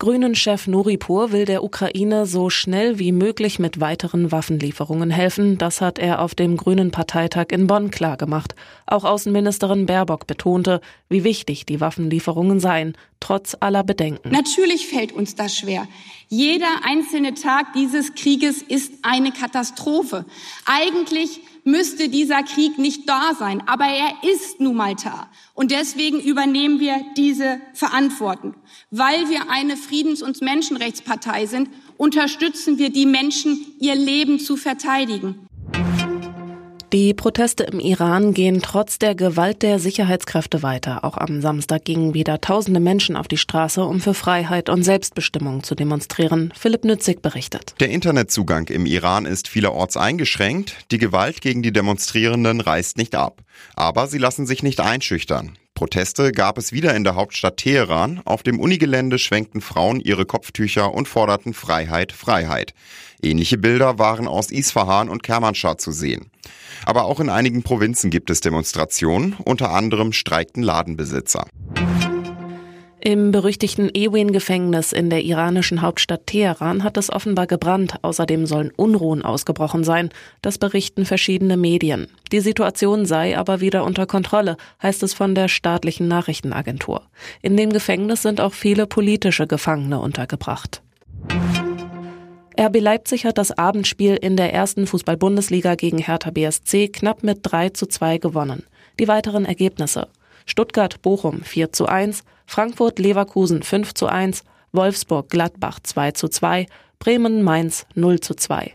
Grünen-Chef Nuripur will der Ukraine so schnell wie möglich mit weiteren Waffenlieferungen helfen. Das hat er auf dem Grünen Parteitag in Bonn klargemacht. Auch Außenministerin Baerbock betonte, wie wichtig die Waffenlieferungen seien, trotz aller Bedenken. Natürlich fällt uns das schwer. Jeder einzelne Tag dieses Krieges ist eine Katastrophe. Eigentlich müsste dieser Krieg nicht da sein, aber er ist nun mal da. Und deswegen übernehmen wir diese Verantwortung. Weil wir eine Friedens- und Menschenrechtspartei sind, unterstützen wir die Menschen, ihr Leben zu verteidigen. Die Proteste im Iran gehen trotz der Gewalt der Sicherheitskräfte weiter. Auch am Samstag gingen wieder tausende Menschen auf die Straße, um für Freiheit und Selbstbestimmung zu demonstrieren. Philipp Nützig berichtet. Der Internetzugang im Iran ist vielerorts eingeschränkt. Die Gewalt gegen die Demonstrierenden reißt nicht ab. Aber sie lassen sich nicht einschüchtern. Proteste gab es wieder in der Hauptstadt Teheran. Auf dem Unigelände schwenkten Frauen ihre Kopftücher und forderten Freiheit, Freiheit. Ähnliche Bilder waren aus Isfahan und Kermanschah zu sehen. Aber auch in einigen Provinzen gibt es Demonstrationen, unter anderem streikten Ladenbesitzer. Im berüchtigten Ewin-Gefängnis in der iranischen Hauptstadt Teheran hat es offenbar gebrannt. Außerdem sollen Unruhen ausgebrochen sein. Das berichten verschiedene Medien. Die Situation sei aber wieder unter Kontrolle, heißt es von der staatlichen Nachrichtenagentur. In dem Gefängnis sind auch viele politische Gefangene untergebracht. RB Leipzig hat das Abendspiel in der ersten Fußball-Bundesliga gegen Hertha BSC knapp mit 3 zu 2 gewonnen. Die weiteren Ergebnisse. Stuttgart-Bochum 4 zu 1, Frankfurt-Leverkusen 5 zu 1, Wolfsburg-Gladbach 2 zu 2, Bremen-Mainz 0 zu 2.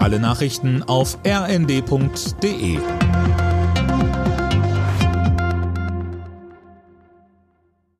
Alle Nachrichten auf rnd.de